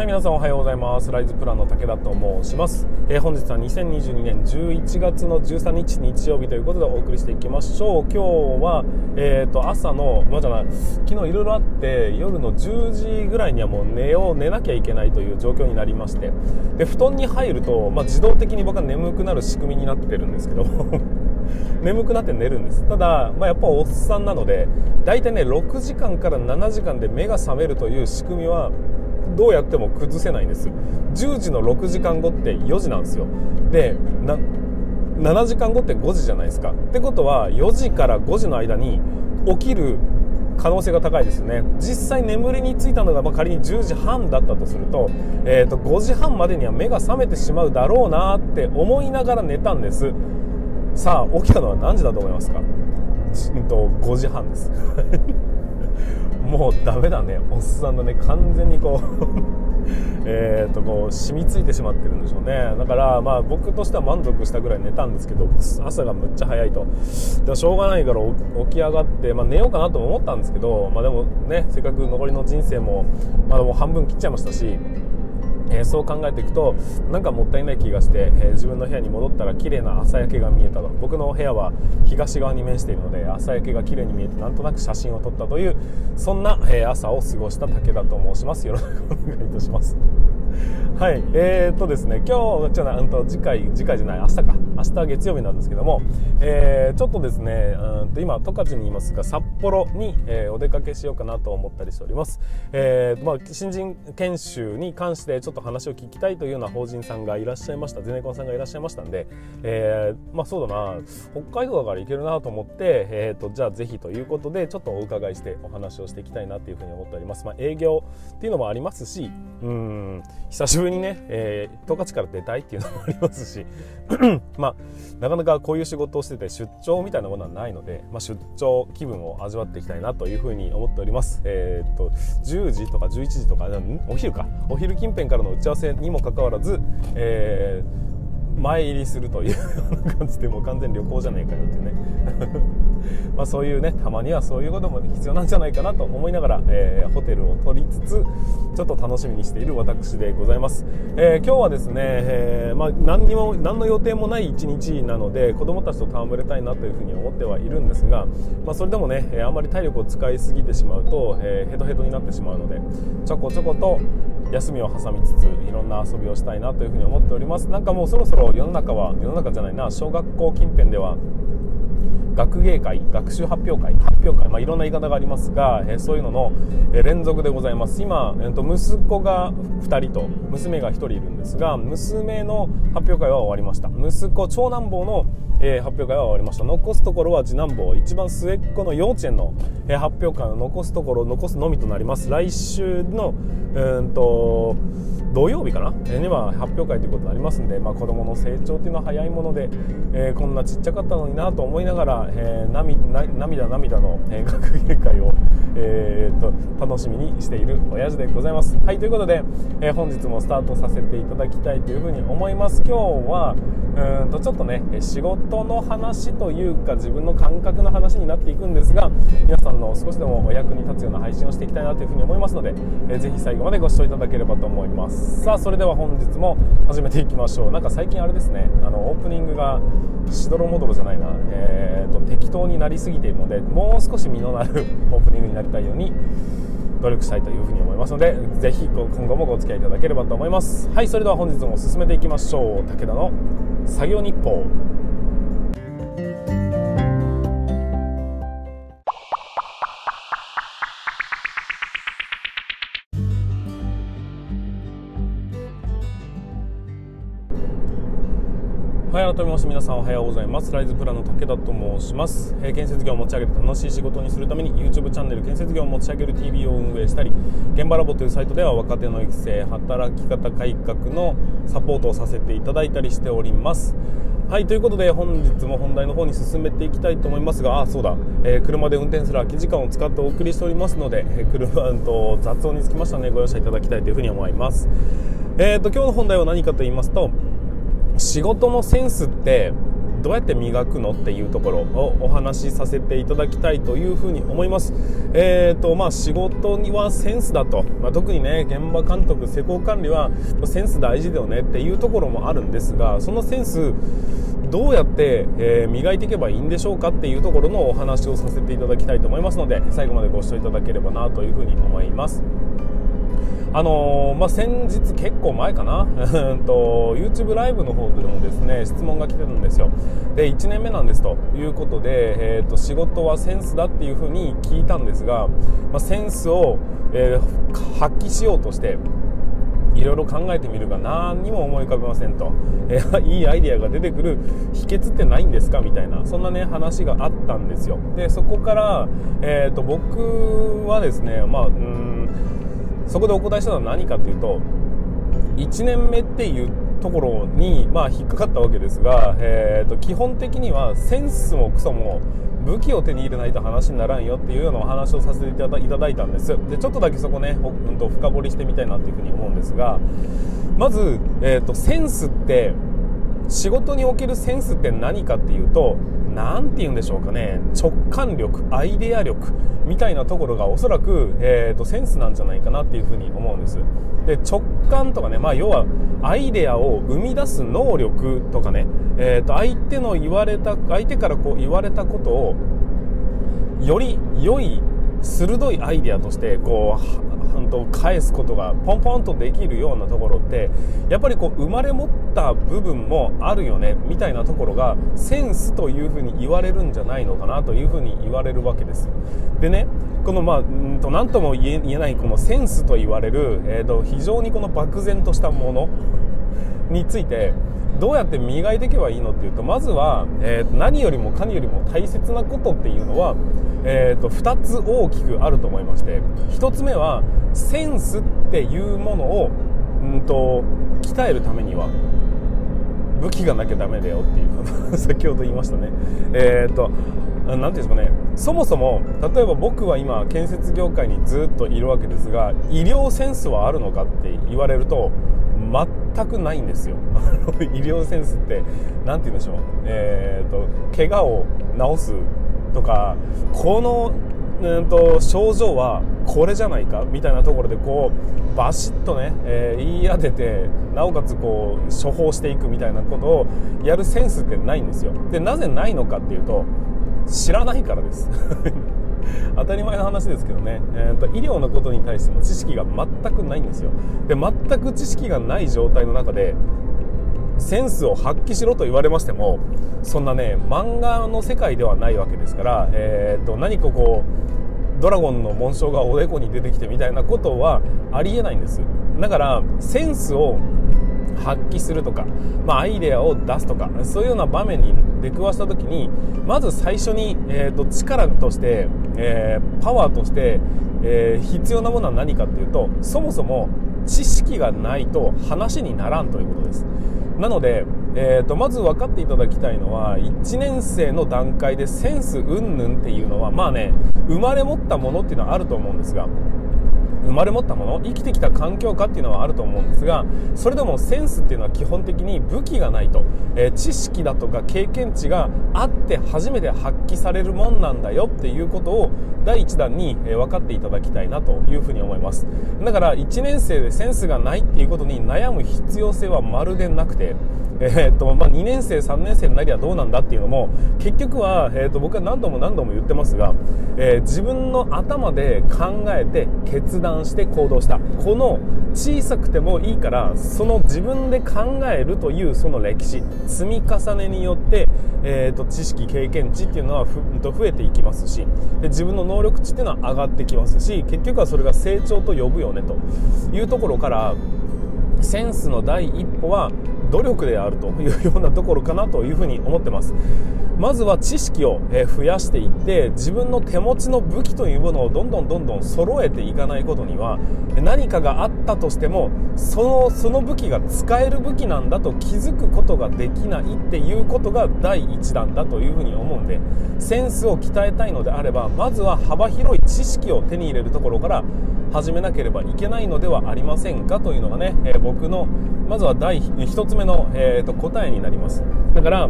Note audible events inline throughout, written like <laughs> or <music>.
はい、皆さんおはようございます。ライズプランの武田と申します。えー、本日は2022年11月の13日日曜日ということでお送りしていきましょう。今日は、えー、と朝の、まあ、じゃない、昨日いろいろあって夜の10時ぐらいにはもう寝よう、寝なきゃいけないという状況になりまして、で、布団に入ると、まあ、自動的に僕は眠くなる仕組みになってるんですけど <laughs> 眠くなって寝るんですただ、まあ、やっぱおっさんなので大体ね6時間から7時間で目が覚めるという仕組みはどうやっても崩せないんです。10時の6時間後って4時なんですよ。で7時間後って5時じゃないですか。ってことは4時から5時の間に起きる可能性が高いですよね。実際眠りについたのが、まあ、仮に10時半だったとすると,、えー、と5時半までには目が覚めてしまうだろうなって思いながら寝たんです。さあ起きたのは何時だと思いますか、んと、5時半です。もうダメだね。おっさんのね。完全にこう <laughs> えっとこう染みついてしまってるんでしょうね。だからまあ僕としては満足したぐらい寝たんですけど朝がむっちゃ早いと。でしょうがないから起き上がって、まあ、寝ようかなとも思ったんですけど、まあ、でもねせっかく残りの人生もまだもう半分切っちゃいましたしえー、そう考えていくとなんかもったいない気がして、えー、自分の部屋に戻ったら綺麗な朝焼けが見えたと。僕の部屋は東側に面しているので朝焼けが綺麗に見えてなんとなく写真を撮ったというそんな、えー、朝を過ごした武田と申します。よろしくお願いいたします。はい、えー、っとですね、今日、じゃあ、うんと、次回、次回じゃない、明日か、明日月曜日なんですけども、えー、ちょっとですね、うんと今、十勝にいますが、札幌に、えー、お出かけしようかなと思ったりしております。えー、まあ、新人研修に関して、ちょっと話を聞きたいというような法人さんがいらっしゃいました、ゼネコンさんがいらっしゃいましたんで、えー、まあ、そうだな、北海道だから行けるなと思って、えー、と、じゃあ、ぜひということで、ちょっとお伺いしてお話をしていきたいなというふうに思っております。まあ、営業っていうのもありますし、うん、久しぶりにね、えー、十勝から出たいっていうのもありますしまあなかなかこういう仕事をしてて出張みたいなものはないので、まあ、出張気分を味わっていきたいなというふうに思っております。えー、っと10時とか11時とかお昼か。お昼近辺からの打ち合わせにもかかわらず、えー前入りするというような感じでもう完全旅行じゃねえかよっていうね。<laughs> まあそういうねたまにはそういうことも必要なんじゃないかなと思いながら、えー、ホテルを取りつつちょっと楽しみにしている私でございます、えー、今日はですね、えー、まあ、何にも何の予定もない一日なので子供たちと戯れたいなというふうに思ってはいるんですが、まあ、それでもね、あんまり体力を使いすぎてしまうと、えヘトヘトになってしまうのでちょこちょこと休みを挟みつついろんな遊びをしたいなというふうに思っております。なんかもうそろそろ世の中は世の中じゃないな小学校近辺では学芸会学習発表会発表会、まあ、いろんな言い方がありますが、え、そういうのの、え、連続でございます。今、えーと、息子が2人と娘が1人いるんですが娘の発表会は終わりました。息子長男坊の、え、発表会は終わりました。残すところは次男坊一番末っ子の幼稚園の、え発表会を残すところ残すのみとなります。来週のうんと土曜日かな、には発表会ということになりますんで、まあ、子どもの成長というのは早いもので、えー、こんなちっちゃかったのになと思いながら、えー、涙涙の、えー、<laughs> 学芸会を、えー、と楽しみにしている親父でございます。はいということで、えー、本日もスタートさせていただきたいというふうに思います。今日はうんとちょっとね仕事の話というか自分の感覚の話になっていくんですが皆さんの少しでもお役に立つような配信をしていきたいなというふうに思いますので、えー、ぜひ最後までご視聴いただければと思います。さあそれでは本日も始めていきましょうなんか最近あれですねあのオープニングがしどろもどろじゃないな、えーと、適当になりすぎているのでもう少し実のなる <laughs> オープニングになりたいように努力したいというふうに思いますのでぜひ今後もご付き合いいただければと思います。はいそれでは本日も進めていきましょう。武田の作業日報。改めまして皆さんおはようございます。ライズプランの武田と申します、えー、建設業を持ち上げて楽しい仕事にするために YouTube チャンネル建設業を持ち上げる TV を運営したり現場ラボというサイトでは若手の育成働き方改革のサポートをさせていただいたりしております。はいということで本日も本題の方に進めていきたいと思いますがあそうだ、えー、車で運転する空き時間を使ってお送りしておりますので、えー、車と雑音につきましてはね。ご容赦いただきたいというふに思います。えーと今日の本題は何かと言いますと仕事のセンスってどうやって磨くのっていうところをお話しさせていただきたいというふうに思います。えーとまあ、仕事にはセンスだと、まあ、特にね現場監督施工管理はセンス大事だよねっていうところもあるんですがそのセンスどうやって、えー、磨いていけばいいんでしょうかっていうところのお話をさせていただきたいと思いますので最後までご視聴いただければなというふうに思います。あのー、まあ、先日結構前かな？<laughs> と YouTube ライブの方でもですね質問が来てるんですよ。で1年目なんですということで、えーと、仕事はセンスだっていうふうに聞いたんですが、まあ、センスを、えー、発揮しようとしていろいろ考えてみるが何にも思い浮かべませんと、<laughs> えー、いいアイデアが出てくる秘訣ってないんですか？みたいなそんなね話があったんですよ。でそこから、えーと、僕はですねまあうんそこでお答えしたのは何かっていうと1年目っていうところに、まあ、引っかかったわけですが、えーと、基本的にはセンスもクソも武器を手に入れないと話にならんよっていうようなお話をさせていただいたんです。でちょっとだけそこね、うん、と深掘りしてみたいなっていうふうに思うんですがまず、えーとセンスって仕事におけるセンスって何かっていうと何て言うんでしょうかね。直感力アイデア力みたいなところがおそらく、えーと、センスなんじゃないかなっていうふうに思うんです。で直感とかね、まあ、要はアイデアを生み出す能力とかね、えーと、相手の言われた相手からこう言われたことをより良い鋭いアイデアとしてこうんと返すことがポンポンとできるようなところってやっぱりこう生まれ持った部分もあるよねみたいなところがセンスというふうに言われるんじゃないのかなというふうに言われるわけです。でねこのまあんと何とも言えないこのセンスと言われる、えー、と非常にこの漠然としたものについてどうやって磨いていけばいいのっていうとまずは、えー、何よりもかによりも大切なことっていうのは、えーと、2つ大きくあると思いまして1つ目はセンスっていうものを、うんと、鍛えるためには武器がなきゃダメだよっていうこと <laughs> 先ほど言いましたね。えっ、ー、と何ていうんですかね。そもそも例えば僕は今建設業界にずっといるわけですが医療センスはあるのかって言われると全くないんですよ。<laughs> 医療センスって何て言うんでしょう。えっ、ー、と怪我を治すとかこのうんと症状はこれじゃないかみたいなところでこうバシッとね、えー、言い当ててなおかつこう処方していくみたいなことをやるセンスってないんですよ。でなぜないのかっていうと知らないからです。<laughs> 当たり前の話ですけどね、えーと、医療のことに対しての知識が全くないんですよ。で全く知識がない状態の中でセンスを発揮しろと言われましてもそんなね漫画の世界ではないわけですから、えーと、何かこうドラゴンの紋章がおでこに出てきてみたいなことはありえないんです。だからセンスを発揮するとか、まあ、アイデアを出すとかそういうような場面に出くわした時にまず最初に、えーと、力として、えー、パワーとして、えー、必要なものは何かっていうとそもそも知識がないと話にならんということです。なので、えーと、まず分かっていただきたいのは1年生の段階でセンス云々っていうのはまあね生まれ持ったものっていうのはあると思うんですが生まれ持ったもの生きてきた環境下っていうのはあると思うんですがそれでもセンスっていうのは基本的に武器がないと、えー、知識だとか経験値があって初めて発揮されるもんなんだよっていうことを第1弾に、えー、分かっていただきたいなというふうに思います。だから1年生でセンスがないっていうことに悩む必要性はまるでなくてえーとまあ、2年生、3年生になりゃどうなんだっていうのも結局は、えーと、僕は何度も何度も言ってますが、えー、自分の頭で考えて決断して行動した。この小さくてもいいからその自分で考えるというその歴史積み重ねによって、えーと、知識、経験値っていうのはふと増えていきますしで自分の能力値っていうのは上がってきますし結局はそれが成長と呼ぶよねというところからセンスの第一歩は努力であるというようなところかなというふうに思ってます。まずは知識を増やしていって自分の手持ちの武器というものをどんどんどんどん揃えていかないことには何かがあったとしてもそのその武器が使える武器なんだと気づくことができないっていうことが第一弾だというふうに思うんでセンスを鍛えたいのであればまずは幅広い知識を手に入れるところから始めなければいけないのではありませんかというのがね、え僕のまずは第1つ目の、えーと答えになります。だから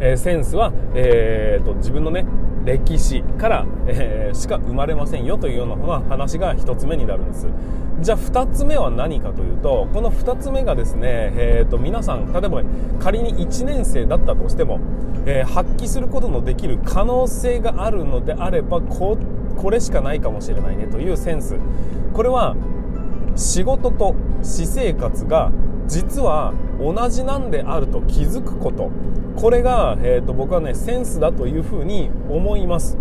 えー、センスは、えーと、自分のね歴史から、えー、しか生まれませんよというような話が1つ目になるんです。じゃあ2つ目は何かというとこの2つ目がですね、えーと、皆さん例えば仮に1年生だったとしても、えー、発揮することのできる可能性があるのであればこっこれしかないかもしれないねというセンス。これは仕事と私生活が実は同じなんであると気づくこと。これが、えーと、僕はねセンスだというふうに思います。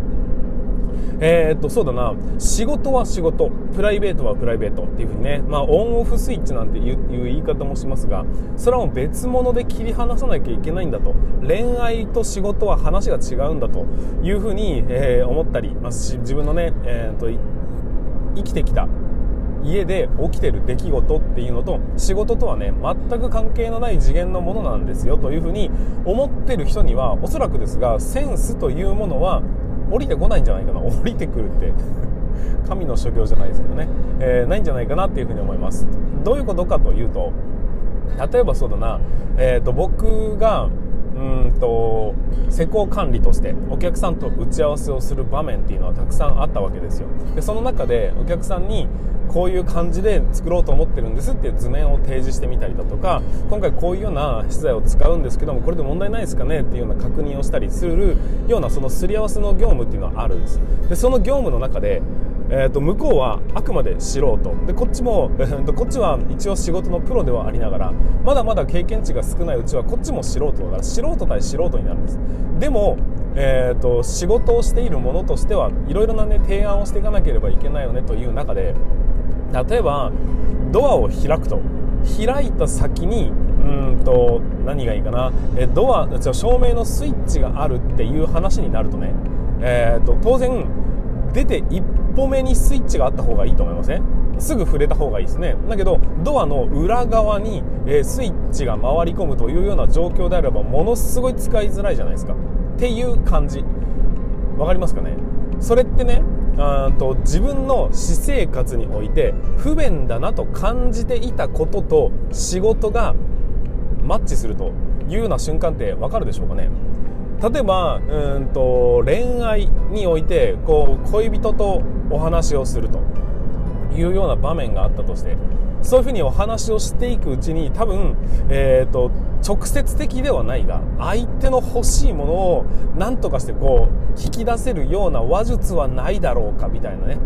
えー、っとそうだな。仕事は仕事。プライベートはプライベートっていうふうにね、まあ、オンオフスイッチなんていう言い方もしますがそれはもう別物で切り離さなきゃいけないんだと。恋愛と仕事は話が違うんだと。いうふうに、えー、思ったり、まあ、自分のね、えー、っと生きてきた。家で起きてる出来事っていうのと仕事とはね全く関係のない次元のものなんですよ。というふうに思ってる人にはおそらくですがセンスというものは降りてこないんじゃないかな。降りてくるって。<laughs> 神の所業じゃないですけどね、えー、ないんじゃないかなっていうふうに思います。どういうことかというと例えばそうだな、えーと僕がうんと施工管理としてお客さんと打ち合わせをする場面っていうのはたくさんあったわけですよ。でその中でお客さんにこういう感じで作ろうと思ってるんですっていう図面を提示してみたりだとか今回こういうような資材を使うんですけどもこれで問題ないですかねっていうような確認をしたりするようなそのすり合わせの業務っていうのはあるんです。でその業務の中でえーと、向こうはあくまで素人。でこっちも、え <laughs> ーと、こっちは一応仕事のプロではありながらまだまだ経験値が少ないうちはこっちも素人だから素人対素人になるんです。でも、えーと、仕事をしているものとしてはいろいろな、ね、提案をしていかなければいけないよねという中で例えばドアを開くと。開いた先にうんと何がいいかな。えドア照明のスイッチがあるっていう話になるとね、えー、と当然出て一歩目にスイッチがあった方がいいと思いません？すぐ触れた方がいいですね。だけどドアの裏側に、え、スイッチが回り込むというような状況であればものすごい使いづらいじゃないですか。っていう感じ。わかりますかね？それってねあと自分の私生活において不便だなと感じていたことと仕事がマッチするというような瞬間ってわかるでしょうかね？例えばうんと恋愛においてこう恋人とお話をするというような場面があったとしてそういうふうにお話をしていくうちに多分、えーと、直接的ではないが相手の欲しいものを何とかしてこう引き出せるような話術はないだろうかみたいなね。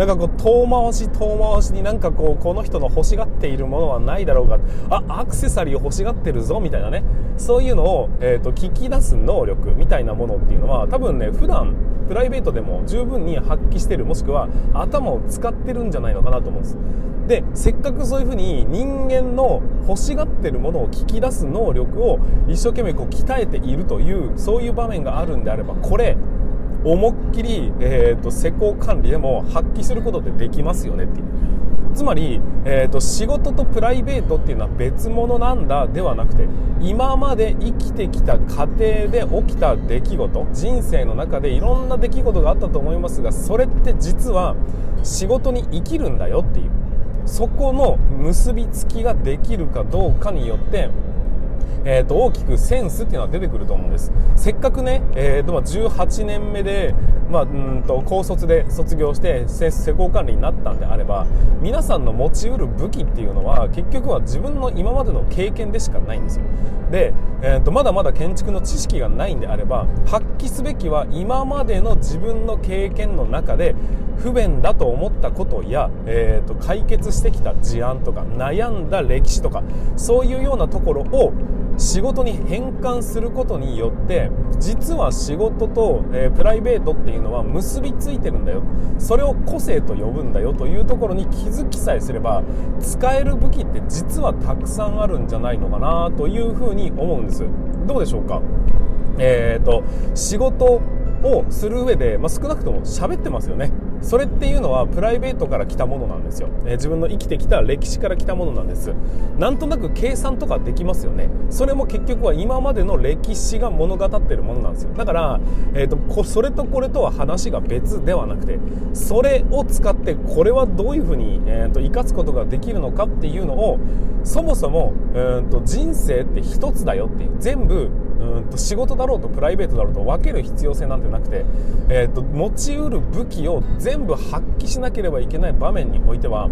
なんかこう遠回し遠回しになんかこうこの人の欲しがっているものはないだろうか。あアクセサリー欲しがってるぞみたいなね。そういうのを、えーと、聞き出す能力みたいなものっていうのは多分ね普段プライベートでも十分に発揮してる。もしくは頭を使ってるんじゃないのかなと思うんです。でせっかくそういうふうに人間の欲しがってるものを聞き出す能力を一生懸命こう鍛えているというそういう場面があるんであればこれ思いっきり、えーと、施工管理でも発揮することってできますよねっていう。つまり、えーと、仕事とプライベートっていうのは別物なんだではなくて今まで生きてきた過程で起きた出来事人生の中でいろんな出来事があったと思いますがそれって実は仕事に生きるんだよっていう。そこの結びつきができるかどうかによってえー、と大きくセンスっていうのは出てくると思うんです。せっかくね、えーと、18年目で、まあ、うんと高卒で卒業して施工管理になったんであれば皆さんの持ちうる武器っていうのは結局は自分の今までの経験でしかないんですよ。で、えー、とまだまだ建築の知識がないんであれば発揮すべきは今までの自分の経験の中で不便だと思ったことや、えー、と解決してきた事案とか悩んだ歴史とかそういうようなところを仕事に変換することによって実は仕事と、えー、プライベートっていうのは結びついてるんだよ。それを個性と呼ぶんだよというところに気づきさえすれば使える武器って実はたくさんあるんじゃないのかなというふうに思うんです。どうでしょうか？えーと仕事をする上で、まあ、少なくとも喋ってますよね。それっていうのはプライベートから来たものなんですよ、えー、自分の生きてきた歴史から来たものなんです。なんとなく計算とかできますよね。それも結局は今までの歴史が物語ってるものなんですよ。だから、えーと、こそれとこれとは話が別ではなくてそれを使ってこれはどういうふうに、えーと、生かすことができるのかっていうのをそもそも、えーと、と人生って一つだよっていう全部うんと仕事だろうとプライベートだろうと分ける必要性なんてなくて、えーと、持ちうる武器を全部発揮しなければいけない場面においては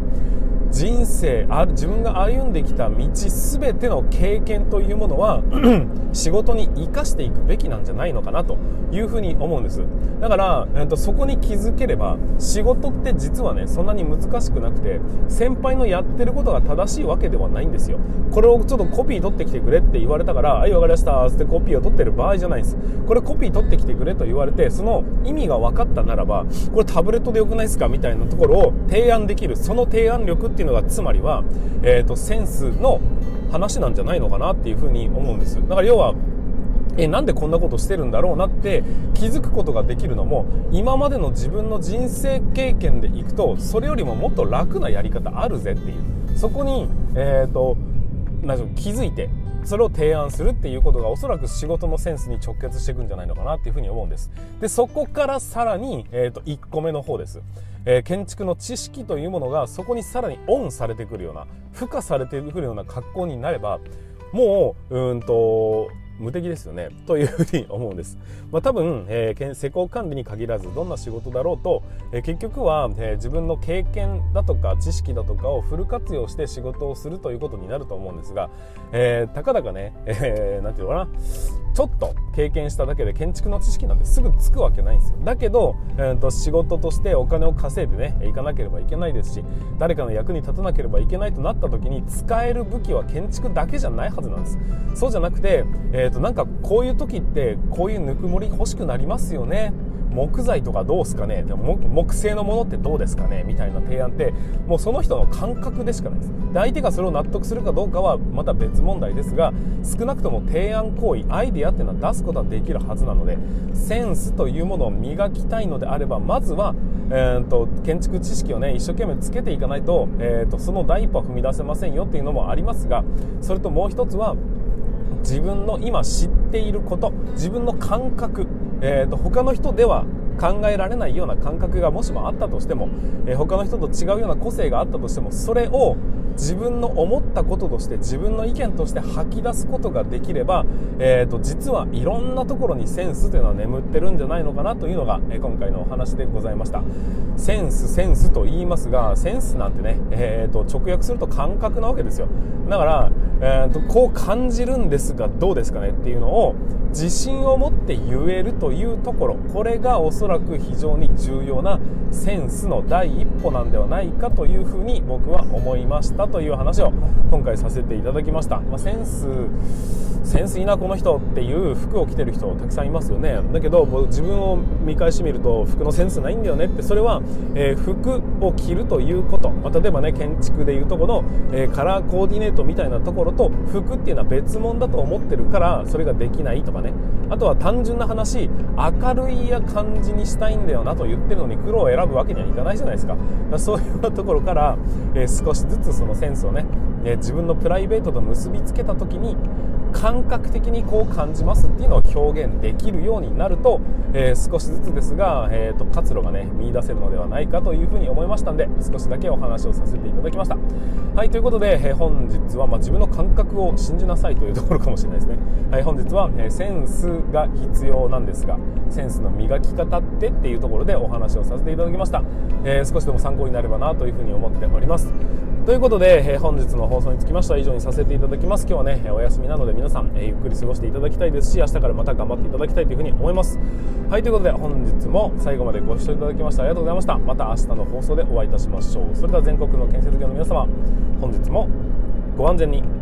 人生あ自分が歩んできた道全ての経験というものは <clears throat> 仕事に生かしていくべきなんじゃないのかなというふうに思うんです。だから、えーと、そこに気づければ仕事って実はねそんなに難しくなくて先輩のやってることが正しいわけではないんですよ。これをちょっとコピー取ってきてくれって言われたからはい分かりましたってコピーを取ってる場合じゃないです。これコピー取ってきてくれと言われてその意味が分かったならばこれタブレットでよくないですか？みたいなところを提案できる。その提案力ってていうのがつまりは、えーと、センスの話なんじゃないのかなっていうふうに思うんです。だから要はえなんでこんなことしてるんだろうなって気づくことができるのも今までの自分の人生経験でいくとそれよりももっと楽なやり方あるぜっていう。そこに、えーと、と気づいてそれを提案するっていうことがおそらく仕事のセンスに直結していくんじゃないのかなっていうふうに思うんです。でそこからさらに、えー、と1個目の方です、えー、建築の知識というものがそこにさらにオンされてくるような付加されてくるような格好になればもううんと無敵ですよね。というふうに思うんです、まあ、多分、えー、施工管理に限らずどんな仕事だろうと、えー、結局は、えー、自分の経験だとか知識だとかをフル活用して仕事をするということになると思うんですが、えー、たかだかね、えー、なんていうのかな。ちょっと経験しただけで建築の知識なんてすぐつくわけないんですよ。だけど、えーと、仕事としてお金を稼いでね行かなければいけないですし誰かの役に立たなければいけないとなった時に使える武器は建築だけじゃないはずなんです。そうじゃなくて、えーと、なんかこういう時ってこういうぬくもり欲しくなりますよね。木材とかどうすかね？でも木製のものってどうですかね？みたいな提案ってもうその人の感覚でしかないです。で相手がそれを納得するかどうかはまた別問題ですが少なくとも提案行為アイデアっていうのは出すことはできるはずなのでセンスというものを磨きたいのであればまずは、えーと、建築知識をね一生懸命つけていかないと,、えーとその第一歩は踏み出せませんよっていうのもありますがそれともう一つは自分の今知っていること自分の感覚、えーと、他の人では考えられないような感覚がもしもあったとしても、えー、他の人と違うような個性があったとしてもそれを自分の思ったこととして自分の意見として吐き出すことができれば、えーと、実はいろんなところにセンスというのは眠ってるんじゃないのかなというのが、えー、今回のお話でございました。センスセンスと言いますがセンスなんてね、えーと、直訳すると感覚なわけですよ。だから、えーと、とこう感じるんですがどうですかねっていうのを自信を持って言えるというところ。これがおそらく非常に重要なセンスの第一歩なんではないかというふうに僕は思いましたという話を今回させていただきました、まあ、センスセンスいいなこの人っていう服を着てる人たくさんいますよね。だけど自分を見返してみると服のセンスないんだよねってそれは、えー、服を着るということ、まあ、例えばね建築でいうとこの、えー、カラーコーディネートみたいなところと服っていうのは別物だと思ってるからそれができないとかね。あとは単純な話明るい感じにしたいんだよなと言ってるのに黒を選選ぶわけにはいかないじゃないですか。かそういうところから、えー、少しずつそのセンスをね、え自分のプライベートと結びつけた時に感覚的にこう感じますっていうのを表現できるようになると、えー、少しずつですが、えーと、活路がね見出せるのではないかというふうに思いましたんで少しだけお話をさせていただきました。はいということで、えー、本日は、まあ、自分の感覚を信じなさいというところかもしれないですね。はい本日は、えー、センスが必要なんですがセンスの磨き方ってっていうところでお話をさせていただきました、え少しでも参考になればなというふうに思っております。ということで、え本日の放送につきましては以上にさせていただきます。今日はねお休みなので皆さん、えゆっくり過ごしていただきたいですし明日からまた頑張っていただきたいというふうに思います。はいということで本日も最後までご視聴いただきましてありがとうございました。また明日の放送でお会いいたしましょう。それでは全国の建設業の皆様本日もご安全に。